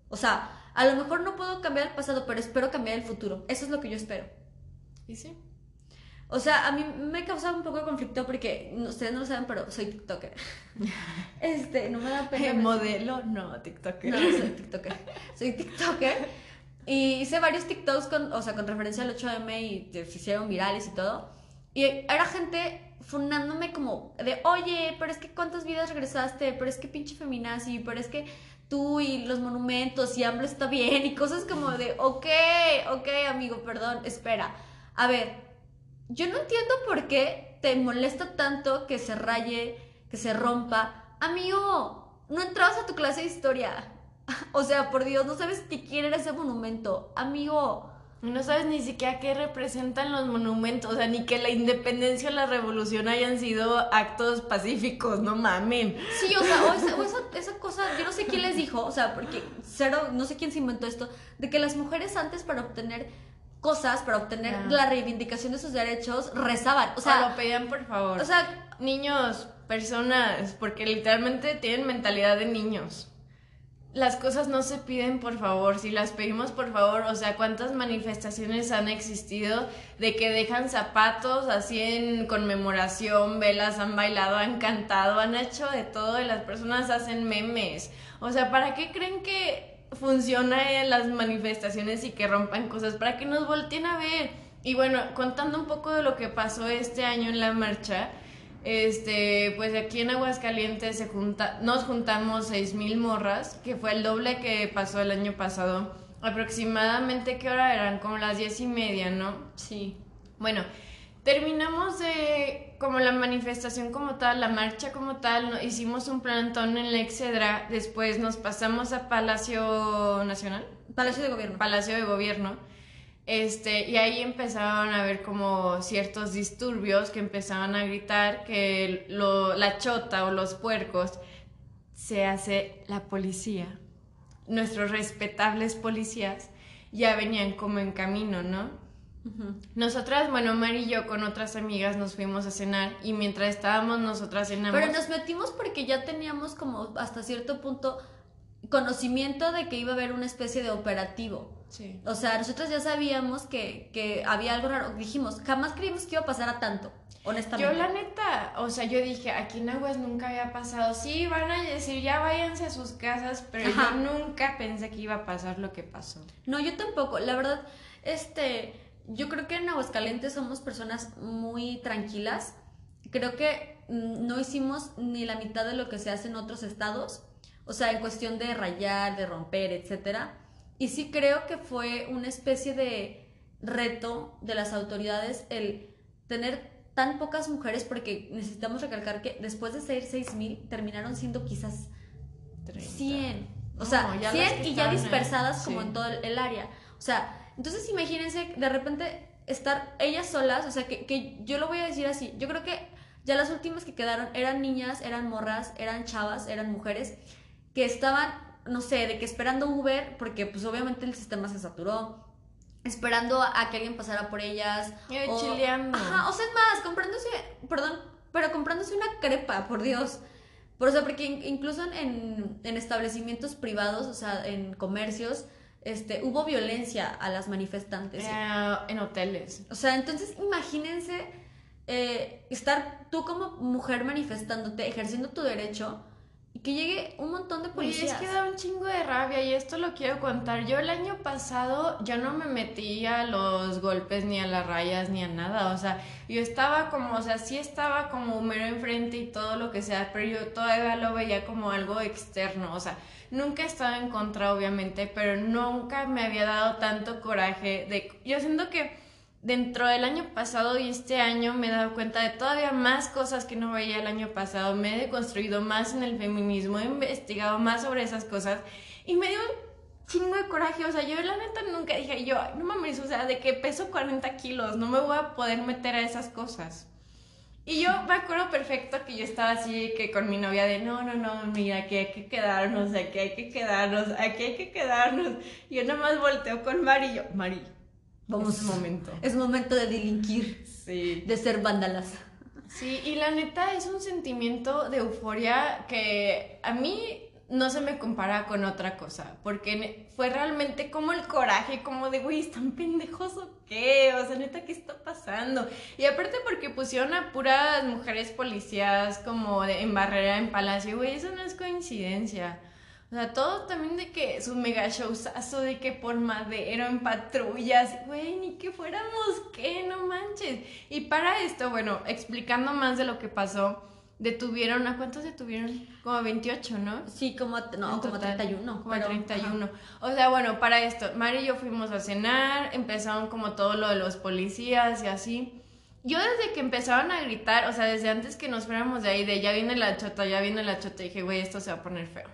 O sea, a lo mejor no puedo cambiar el pasado, pero espero cambiar el futuro. Eso es lo que yo espero. ¿Y sí? O sea, a mí me causaba un poco de conflicto porque ustedes no lo saben, pero soy TikToker. Este, no me da pena. modelo, no, TikToker. No, soy TikToker. Soy TikToker. Y hice varios TikToks con, o sea, con referencia al 8M y se hicieron virales y todo. Y era gente funándome como de, oye, pero es que cuántas vidas regresaste, pero es que pinche feminazi, pero es que tú y los monumentos y hambre está bien y cosas como de, ok, ok, amigo, perdón, espera. A ver, yo no entiendo por qué te molesta tanto que se raye, que se rompa. Amigo, no entrabas a tu clase de historia. O sea, por Dios, no sabes qué quiere ese monumento. Amigo. No sabes ni siquiera qué representan los monumentos, o sea, ni que la independencia o la revolución hayan sido actos pacíficos, no mamen. Sí, o sea, o, esa, esa, cosa, yo no sé quién les dijo, o sea, porque cero, no sé quién se inventó esto, de que las mujeres antes para obtener cosas, para obtener ah. la reivindicación de sus derechos, rezaban, o sea... O lo pedían por favor. O sea... Niños, personas, porque literalmente tienen mentalidad de niños las cosas no se piden por favor, si las pedimos por favor, o sea, cuántas manifestaciones han existido de que dejan zapatos así en conmemoración, velas, han bailado, han cantado, han hecho de todo y las personas hacen memes. O sea, ¿para qué creen que funciona en las manifestaciones y que rompan cosas? Para que nos volteen a ver. Y bueno, contando un poco de lo que pasó este año en la marcha, este, pues aquí en Aguascalientes se junta, nos juntamos mil morras, que fue el doble que pasó el año pasado. Aproximadamente, ¿qué hora eran? Como las diez y media, ¿no? Sí. Bueno, terminamos de como la manifestación como tal, la marcha como tal, hicimos un plantón en la Excedra, después nos pasamos a Palacio Nacional. Palacio de Gobierno. Palacio de Gobierno este, y ahí empezaron a ver como ciertos disturbios que empezaban a gritar que lo, la chota o los puercos se hace la policía. Nuestros respetables policías ya venían como en camino, ¿no? Nosotras, bueno, Mari y yo con otras amigas nos fuimos a cenar y mientras estábamos nosotras cenamos. Pero nos metimos porque ya teníamos como hasta cierto punto conocimiento de que iba a haber una especie de operativo. Sí. O sea, nosotros ya sabíamos que, que había algo raro. Dijimos, jamás creímos que iba a pasar a tanto, honestamente. Yo la neta, o sea, yo dije, aquí en Aguas nunca había pasado. Sí, van a decir, ya váyanse a sus casas, pero yo nunca pensé que iba a pasar lo que pasó. No, yo tampoco. La verdad, este, yo creo que en Aguascalientes somos personas muy tranquilas. Creo que mm, no hicimos ni la mitad de lo que se hace en otros estados. O sea, en cuestión de rayar, de romper, etcétera y sí creo que fue una especie de reto de las autoridades el tener tan pocas mujeres, porque necesitamos recalcar que después de ser 6.000 terminaron siendo quizás 100. O sea, 100 y ya dispersadas como en todo el, área. O sea, entonces imagínense de repente estar ellas solas, o sea, que, que yo lo voy a decir así, yo creo que ya las últimas que quedaron eran niñas, eran morras, eran chavas, eran mujeres que estaban no sé, de que esperando Uber, porque pues obviamente el sistema se saturó, esperando a, que alguien pasara por ellas. o, chileando. Ajá, o sea, es más, comprándose, perdón, pero comprándose una crepa, por Dios. Por, o porque incluso en, en, establecimientos privados, o sea, en comercios, este, hubo violencia a las manifestantes. Eh, en hoteles. O sea, entonces imagínense eh, estar tú como mujer manifestándote, ejerciendo tu derecho, que llegue un montón de policías. Oye, es que da un chingo de rabia y esto lo quiero contar. Yo el año pasado ya no me metí a los golpes ni a las rayas ni a nada. O sea, yo estaba como, o sea, sí estaba como mero enfrente y todo lo que sea, pero yo todavía lo veía como algo externo. O sea, nunca he estado en contra, obviamente, pero nunca me había dado tanto coraje de... Yo siento que dentro del año pasado y este año me he dado cuenta de todavía más cosas que no veía el año pasado. Me he deconstruido más en el feminismo, he investigado más sobre esas cosas y me dio un chingo de coraje. O sea, yo la neta nunca dije, yo, no mames, o sea, de que peso 40 kilos, no me voy a poder meter a esas cosas. Y yo me acuerdo perfecto que yo estaba así que con mi novia de no, no, no, mira, aquí hay que quedarnos, aquí hay que quedarnos, aquí hay que quedarnos. Y yo nada más volteo con Mari y yo, Mari, Vamos. Es momento. Es momento de delinquir, Sí. de ser vándalas. Sí, y la neta es un sentimiento de euforia que a mí no se me compara con otra cosa, porque fue realmente como el coraje, como de, güey, ¿están pendejos o qué? O sea, neta, ¿qué está pasando? Y aparte porque pusieron a puras mujeres policías como de- en barrera en Palacio, güey, eso no es coincidencia. O sea, todo también de que su mega showzazo de que por madero en patrullas, güey, ni que fuéramos qué, no manches. Y para esto, bueno, explicando más de lo que pasó, detuvieron, ¿a cuántos detuvieron? Como 28, ¿no? Sí, como, no, como total, 31. Como pero- 31. O sea, bueno, para esto, Mari y yo fuimos a cenar, empezaron como todo lo de los policías y así. Yo desde que empezaron a gritar, o sea, desde antes que nos fuéramos de ahí, de ya viene la chota, ya viene la chota, dije, güey, esto se va a poner feo.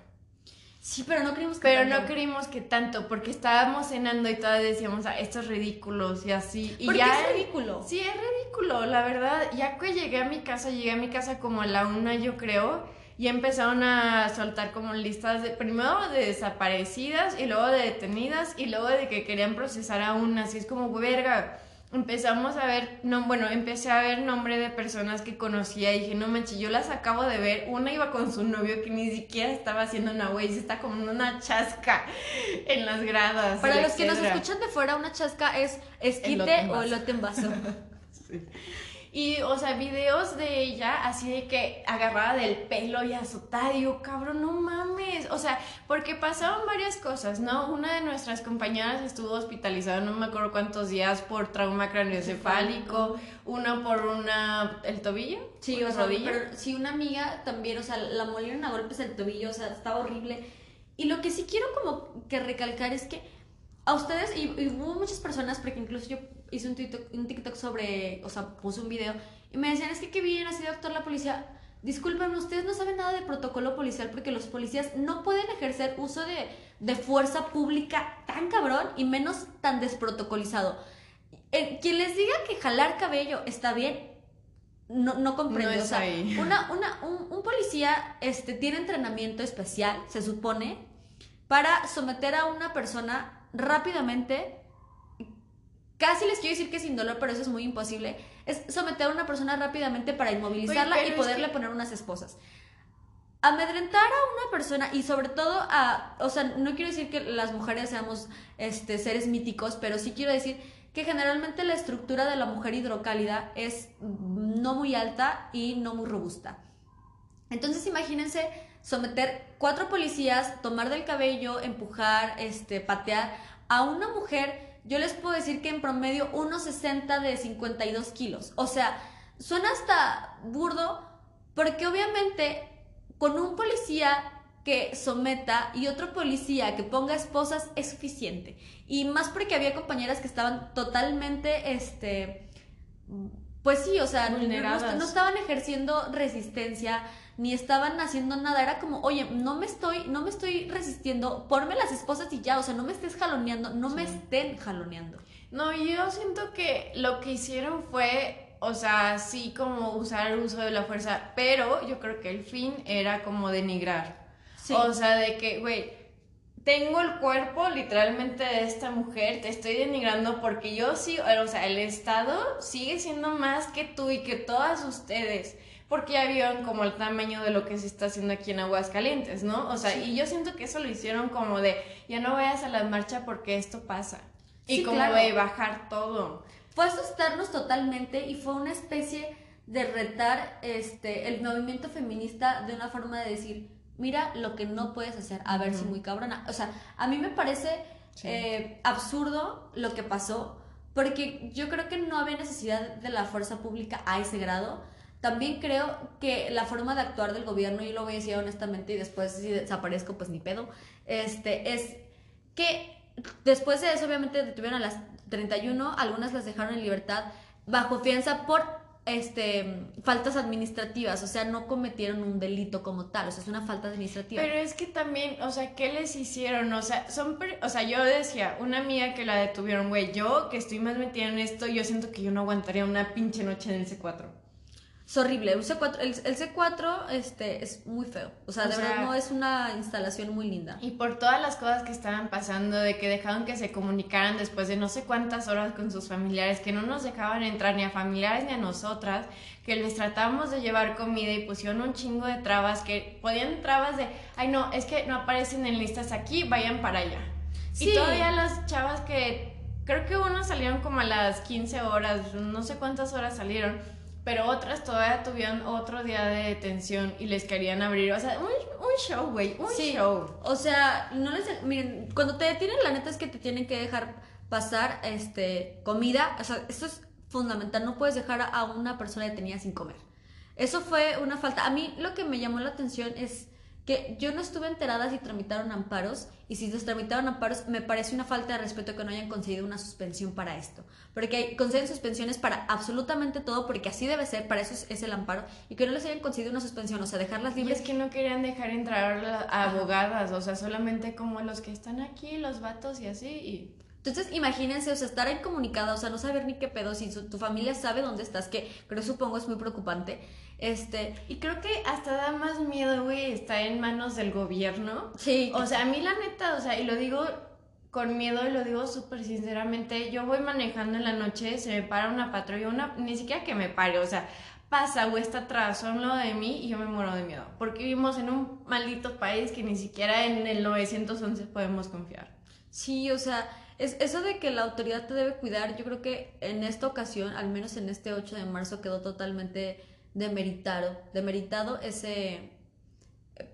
Sí, pero no creímos que Pero tanto. no creímos que tanto, porque estábamos cenando y todas decíamos, ah, estos ridículos y así. Y Porque ya es ridículo. Sí, es ridículo, la verdad. Ya que llegué a mi casa, llegué a mi casa como a la una, yo creo, y empezaron a soltar como listas de, primero de desaparecidas y luego de detenidas y luego de que querían procesar a una, así es como, verga. Empezamos a ver, no, bueno, empecé a ver nombre de personas que conocía y dije, no manches, yo las acabo de ver. Una iba con su novio que ni siquiera estaba haciendo una güey, se está como en una chasca en las gradas. Para los que nos escuchan de fuera, una chasca es esquite o elote en vaso. Y, o sea, videos de ella así de que agarrada del pelo y azotada. Digo, cabrón, no mames. O sea, porque pasaron varias cosas, ¿no? Una de nuestras compañeras estuvo hospitalizada, no me acuerdo cuántos días, por trauma craneoencefálico. Una por una. ¿El tobillo? Sí, ¿Una o sea, rodilla? pero sí, una amiga también, o sea, la molieron a golpes el tobillo, o sea, estaba horrible. Y lo que sí quiero como que recalcar es que a ustedes, y, y hubo muchas personas, porque incluso yo hice un TikTok, un TikTok sobre, o sea, puse un video, y me decían, es que qué bien ha sido actuar la policía. Disculpen, ustedes no saben nada de protocolo policial porque los policías no pueden ejercer uso de, de fuerza pública tan cabrón y menos tan desprotocolizado. Eh, quien les diga que jalar cabello está bien, no, no comprende. No o sea, una, una, un, un policía este, tiene entrenamiento especial, se supone, para someter a una persona rápidamente. Casi les quiero decir que sin dolor, pero eso es muy imposible. Es someter a una persona rápidamente para inmovilizarla Oye, y poderle que- poner unas esposas. Amedrentar a una persona y sobre todo a, o sea, no quiero decir que las mujeres seamos este, seres míticos, pero sí quiero decir que generalmente la estructura de la mujer hidrocálida es no muy alta y no muy robusta. Entonces imagínense someter cuatro policías, tomar del cabello, empujar, este, patear a una mujer, yo les puedo decir que en promedio 1,60 de 52 kilos. O sea, suena hasta burdo porque obviamente con un policía que someta y otro policía que ponga esposas es suficiente. Y más porque había compañeras que estaban totalmente, este, pues sí, o sea, no- Vulneradas. no, no estaban ejerciendo resistencia ni estaban haciendo nada. Era como, oye, no me estoy, no me estoy resistiendo, ponme las esposas y ya, o sea, no me estés jaloneando, no me estén jaloneando. No, yo siento que lo que hicieron fue, o sea, sí como usar el uso de la fuerza, pero yo creo que el fin era como denigrar. Sí. O sea, de que, güey, tengo el cuerpo literalmente de esta mujer, te estoy denigrando porque yo sí, o sea, el Estado sigue siendo más que tú y que todas ustedes. Porque ya vieron como el tamaño de lo que se está haciendo aquí en Aguascalientes, ¿no? O sea, Sí. y yo siento que eso lo hicieron como de, ya no vayas a la marcha porque esto pasa. Y como claro. de bajar todo. Fue asustarnos totalmente y fue una especie de retar este, el movimiento feminista de una forma de decir, mira lo que no puedes hacer, a ver si muy cabrona. O sea, a mí me parece Sí. eh, absurdo lo que pasó, porque yo creo que no había necesidad de la fuerza pública a ese grado. También creo que la forma de actuar del gobierno, y lo voy a decir honestamente, y después si desaparezco, pues ni pedo, este, es que después de eso obviamente detuvieron a las 31, algunas las dejaron en libertad bajo fianza por este faltas administrativas, o sea, no cometieron un delito como tal, o sea, es una falta administrativa. Pero es que también, o sea, ¿qué les hicieron? O sea, son, o sea, yo decía, una amiga que la detuvieron, güey, yo que estoy más metida en esto, yo siento que yo no aguantaría una pinche noche en el C4. Es horrible. El C4, el, el C4 este, es muy feo. O sea, O de sea- verdad no es una instalación muy linda. Y por todas las cosas que estaban pasando, de que dejaron que se comunicaran después de no sé cuántas horas con sus familiares, que no nos dejaban entrar ni a familiares ni a nosotras, que les tratábamos de llevar comida y pusieron un chingo de trabas, que podían trabas de, ay no, es que no aparecen en listas aquí, vayan para allá. Sí. Y todavía las chavas que, creo que unas salieron como a las 15 horas, no sé cuántas horas salieron. Pero otras todavía tuvieron otro día de detención y les querían abrir. O sea, un, un show, güey. Un Sí, show. o sea, no les miren, cuando te detienen, la neta es que te tienen que dejar pasar este comida, o sea, eso es fundamental, no puedes dejar a- a una persona detenida sin comer. Eso fue una falta. A mí lo que me llamó la atención es que yo no estuve enterada si tramitaron amparos y si les tramitaron amparos me parece una falta de respeto que no hayan concedido una suspensión para esto. Porque hay- conceden suspensiones para absolutamente todo porque así debe ser, para eso es, el amparo y que no les hayan concedido una suspensión, o sea, dejarlas Y libres es que no querían dejar entrar a abogadas, o sea, solamente como los que están aquí, los vatos y así. Y... Entonces, imagínense, o sea, estar incomunicada, o sea, no saber ni qué pedo, si su- tu familia sabe dónde estás, que creo supongo es muy preocupante. Este, y creo que hasta da más miedo, güey, estar en manos del gobierno. sí, O sea, a mí la neta, o sea, y lo digo con miedo y lo digo súper sinceramente, yo voy manejando en la noche, se me para una patrulla, una, ni siquiera que me pare, o sea, pasa o está atrás o a un lado de mí y yo me muero de miedo, porque vivimos en un maldito país que ni siquiera en el 911 podemos confiar. sí, o sea, es, eso de que la autoridad te debe cuidar, yo creo que en esta ocasión, al menos en este 8 de marzo, quedó totalmente demeritado, demeritado ese...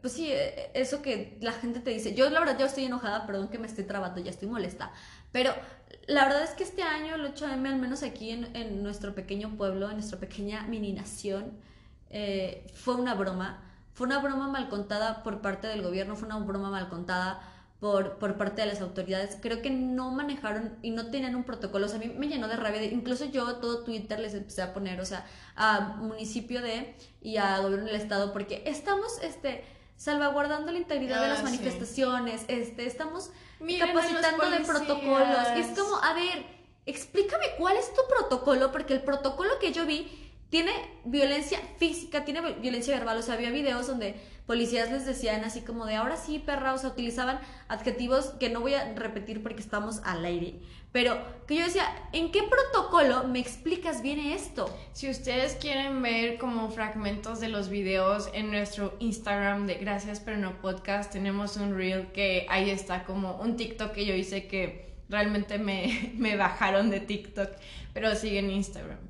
Pues sí, eh, eso que la gente te dice. Yo la verdad ya estoy enojada, perdón que me estoy trabando, ya estoy molesta. Pero la verdad es que este año el 8M, al menos aquí en, en nuestro pequeño pueblo, en nuestra pequeña mini nación, eh, fue una broma. Fue una broma mal contada por parte del gobierno, fue una broma mal contada por, por parte de las autoridades. Creo que no manejaron y no tenían un protocolo. O sea, a mí me llenó de rabia. de- incluso yo todo Twitter les empecé a poner, o sea, a municipio de y a gobierno del estado, porque estamos, este salvaguardando la integridad de Ah, las sí. manifestaciones, este, estamos Miren capacitando de protocolos. Y es como, a ver, explícame cuál es tu protocolo, porque el protocolo que yo vi tiene violencia física, tiene vi- violencia verbal, o sea, había videos donde policías les decían así como de ahora sí, perra, o sea, utilizaban adjetivos que no voy a repetir porque estamos al aire, pero que yo decía, ¿en qué protocolo me explicas bien esto? Si ustedes quieren ver como fragmentos de los videos en nuestro Instagram de Gracias pero no podcast, tenemos un reel que ahí está como un TikTok que yo hice que realmente me, me bajaron de TikTok, pero sigue en Instagram.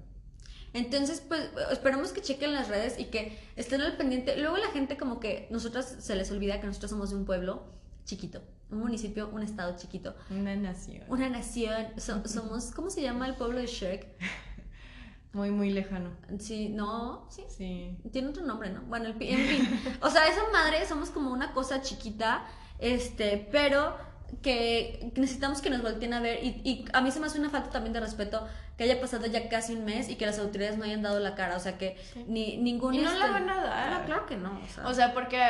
Entonces, pues esperamos que chequen las redes y que estén al pendiente. Luego la gente como que nosotras se les olvida que nosotros somos de un pueblo chiquito, un municipio, un estado chiquito, Una nación. una nación. So- somos, ¿cómo se llama el pueblo de Shrek? Muy, muy lejano. Sí, no, sí. Sí. Tiene otro nombre, ¿no? Bueno, el en fin. O sea, esa madre somos como una cosa chiquita, este, pero que necesitamos que nos volteen a ver. Y, y a mí se me hace una falta también de respeto que haya pasado ya casi un mes y que las autoridades no hayan dado la cara. O sea, que Sí. ni ningún. Y no la este- van a dar. No, claro que no. O sea, O sea, porque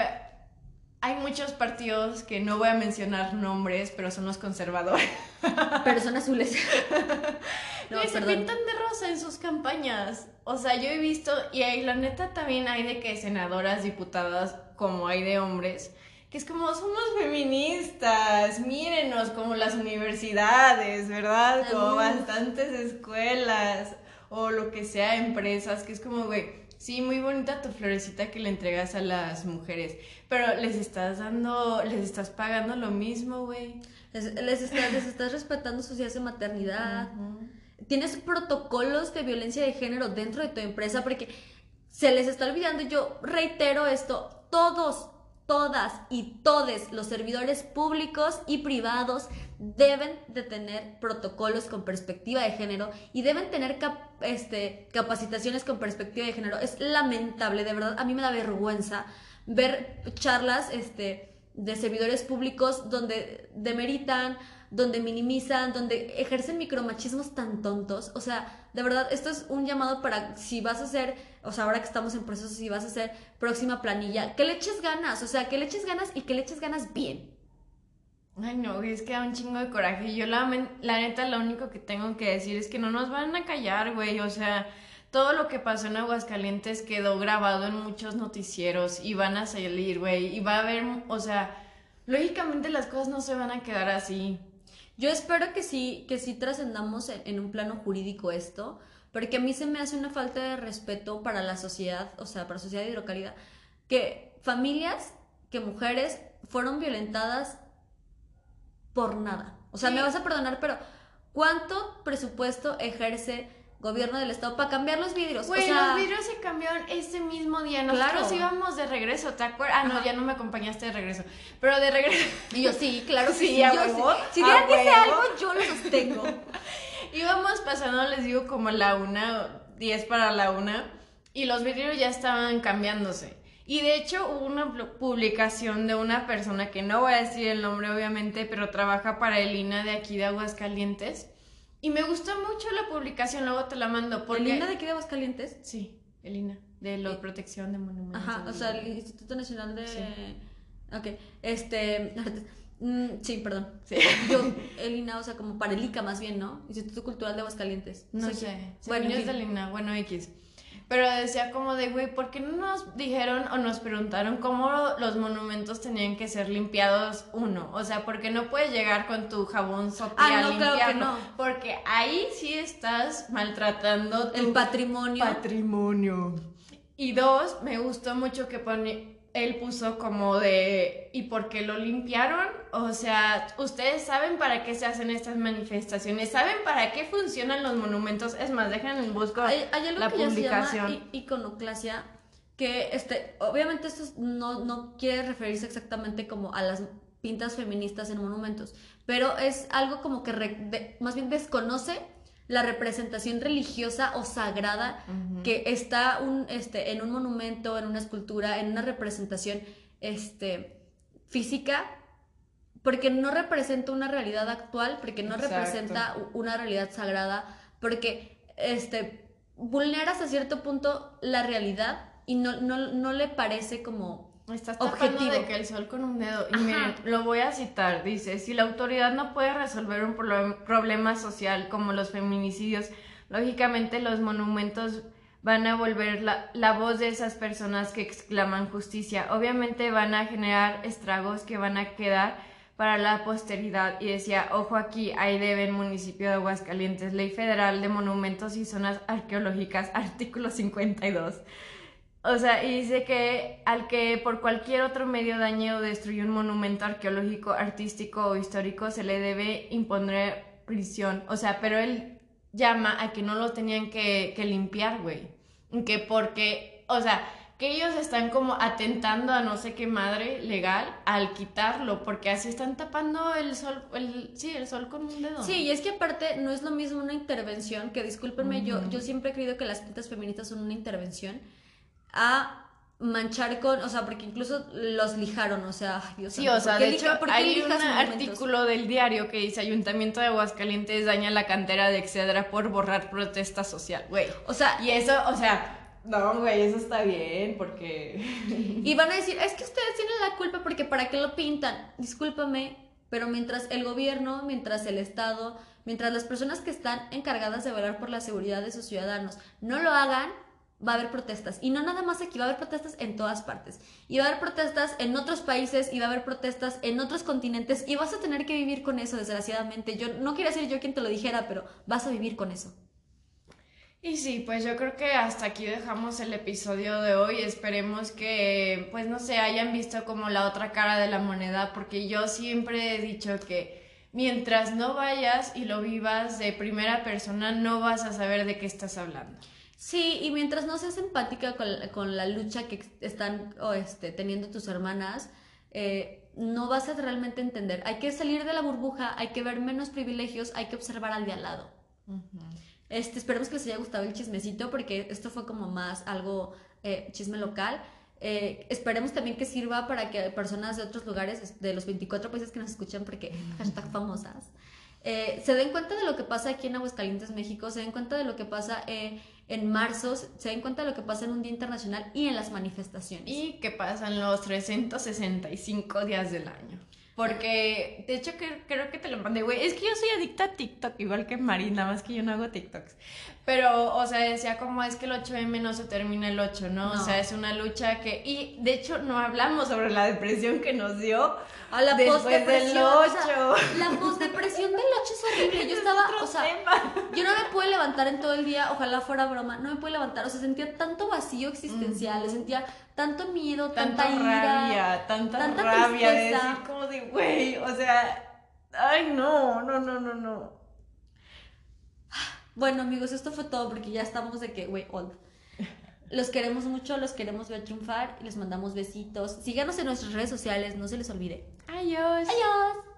hay muchos partidos que no voy a mencionar nombres, pero son los conservadores. pero son azules. no, Güey, se perdón. pintan de rosa en sus campañas. O sea, yo he visto, y ahí la neta también hay de que senadoras, diputadas, como hay de hombres, que es como somos feministas, mírenos como las universidades, ¿verdad? Como Uf. bastantes escuelas o lo que sea, empresas, que es como, güey, sí, muy bonita tu florecita que le entregas a las mujeres, pero les estás dando, les estás pagando lo mismo, güey. Les, les estás, les estás respetando sus días de maternidad. Tienes protocolos de violencia de género dentro de tu empresa porque se les está olvidando. Yo reitero esto, todos, todas y todes los servidores públicos y privados deben de tener protocolos con perspectiva de género y deben tener este, capacitaciones con perspectiva de género. Es lamentable, de verdad, a mí me da vergüenza ver charlas este, de servidores públicos donde demeritan, donde minimizan, donde ejercen micromachismos tan tontos. O sea, de verdad, esto es un llamado para si vas a hacer, o sea, ahora que estamos en proceso, si vas a hacer próxima planilla, que le eches ganas, o sea, que le eches ganas y que le eches ganas bien. Ay, no, güey, es que da un chingo de coraje. Yo la, la neta, lo único que tengo que decir es que no nos van a callar, güey. O sea, todo lo que pasó en Aguascalientes quedó grabado en muchos noticieros y van a salir, güey, y va a haber, o sea, lógicamente las cosas no se van a quedar así. Yo espero que sí, que sí trascendamos en, en un plano jurídico esto, porque a mí se me hace una falta de respeto para la sociedad, o sea, para la sociedad hidrocálida, que familias, que mujeres fueron violentadas por nada. O sea, Sí. me vas a perdonar, pero ¿cuánto presupuesto ejerce gobierno del estado para cambiar los vidrios? Güey, o sea, los vidrios se cambiaron ese mismo día. Nosotros Claro. íbamos de regreso, ¿te acuerdas? Ah, no, Ajá. ya no me acompañaste de regreso. Pero de regreso. Y yo sí, claro que Sí, sí. yo. Si a Diana dice huevo. algo, yo lo sostengo. íbamos pasando, les digo, como la una, diez para la una. Y los vidrios ya estaban cambiándose. Y de hecho hubo una pu- publicación de una persona que no voy a decir el nombre obviamente, pero trabaja para el INA de aquí de Aguascalientes. Y me gustó mucho la publicación, luego te la mando. Porque... ¿El INA de aquí de Aguascalientes? Sí, el INA, de la protección de monumentos. Ajá, o sea, el Instituto Nacional de... Sí. Ok, este... mm, sí, perdón. Sí. Yo, el INA, o sea, como para el ICA más bien, ¿no? Instituto Cultural de Aguascalientes. No sé sé. qué. Bueno, Bueno, en es del INA, bueno, X. Pero decía como de, güey, ¿por qué no nos dijeron o nos preguntaron cómo los monumentos tenían que ser limpiados uno? O sea, porque no puedes llegar con tu jabón sopi Ah, a no, claro que limpiarlo. no. Porque ahí sí estás maltratando tu El patrimonio. patrimonio. Y dos, me gustó mucho que pone, él puso como de, ¿y por qué lo limpiaron? O sea, ustedes saben para qué se hacen estas manifestaciones, saben para qué funcionan los monumentos. Es más, déjenme busco hay, hay algo la que ya se publicación. llama iconoclasia, que este, obviamente esto es- no, no quiere referirse exactamente como a las pintas feministas en monumentos, pero es algo como que re- de- más bien desconoce la representación religiosa o sagrada que está un, este, en un monumento, en una escultura, en una representación este, física, porque no representa una realidad actual, porque no Exacto. representa una realidad sagrada, porque este, vulnera hasta cierto punto la realidad y no, no, no le parece como... Estás tapando objetivo. de que el sol con un dedo. Y miren, lo voy a citar. Dice, si la autoridad no puede resolver un pro- problema social como los feminicidios, lógicamente los monumentos van a volver la, la voz de esas personas que exclaman justicia. Obviamente van a generar estragos que van a quedar para la posteridad. Y decía, ojo aquí, ahí debe municipio de Aguascalientes, Ley Federal de Monumentos y Zonas Arqueológicas, artículo 52. O sea, y dice que al que por cualquier otro medio dañe o destruye un monumento arqueológico, artístico o histórico, se le debe imponer prisión. O sea, pero él llama a que no lo tenían que, que limpiar, güey. Que porque, o sea, que ellos están como atentando a no sé qué madre legal al quitarlo, porque así están tapando el sol, el, sí, el sol con un dedo. Sí, y es que aparte no es lo mismo una intervención, que discúlpenme, yo, yo siempre he creído que las pintas feministas son una intervención, a manchar con, o sea, porque incluso los lijaron, o sea, Dios Sí, santo, o sea, ¿por qué de hecho hay un artículo del diario que dice Ayuntamiento de Aguascalientes daña la cantera de Excedra por borrar protesta social, güey. O sea, Y eso, o sea, no, güey, eso está bien porque... y van a decir, es que ustedes tienen la culpa porque para qué lo pintan. Discúlpame, pero mientras el gobierno, mientras el Estado, mientras las personas que están encargadas de velar por la seguridad de sus ciudadanos no lo hagan, va a haber protestas. Y no nada más aquí, va a haber protestas en todas partes. Y va a haber protestas en otros países, y va a haber protestas en otros continentes, y vas a tener que vivir con eso, desgraciadamente. Yo no quería ser yo quien te lo dijera, pero vas a vivir con eso. Y sí, pues yo creo que hasta aquí dejamos el episodio de hoy. Esperemos que, pues no sé, hayan visto como la otra cara de la moneda, porque yo siempre he dicho que mientras no vayas y lo vivas de primera persona, no vas a saber de qué estás hablando. Sí, y mientras no seas empática con, la- con la lucha que están este, teniendo tus hermanas, eh, no vas a realmente entender. Hay que salir de la burbuja, hay que ver menos privilegios, hay que observar al de al lado. Este, esperemos que les haya gustado el chismecito porque esto fue como más algo eh, chisme local. Eh, esperemos también que sirva para que personas de otros lugares, de los 24 países que nos escuchan, porque hashtag famosas, eh, se den cuenta de lo que pasa aquí en Aguascalientes, México, se den cuenta de lo que pasa eh, en marzo, se den cuenta de lo que pasa en un día internacional y en las manifestaciones. Y que pasan los 365 días del año. Porque, de hecho, creo que te lo mandé, güey. Es que yo soy adicta a TikTok, igual que Mari, nada más que yo no hago TikToks. Pero, o sea, decía como es que el 8M no se termina el 8, ¿no? O sea, es una lucha que... Y de hecho no hablamos sobre la depresión que nos dio A la después del postdepresión, o sea, 8. la postdepresión del 8 es horrible. Yo estaba, o sea, yo no me pude levantar en todo el día, ojalá fuera broma, no me pude levantar, o sea, sentía tanto vacío existencial, sentía tanto miedo, tanta tanta ira. rabia, tanta, tanta rabia de decir como de, güey, o sea, ay, no, no, no, no, no. Bueno, amigos, esto fue todo porque ya estamos de que, güey, old. Los queremos mucho, los queremos ver triunfar y les mandamos besitos. Síganos en nuestras redes sociales, no se les olvide. Adiós. Adiós.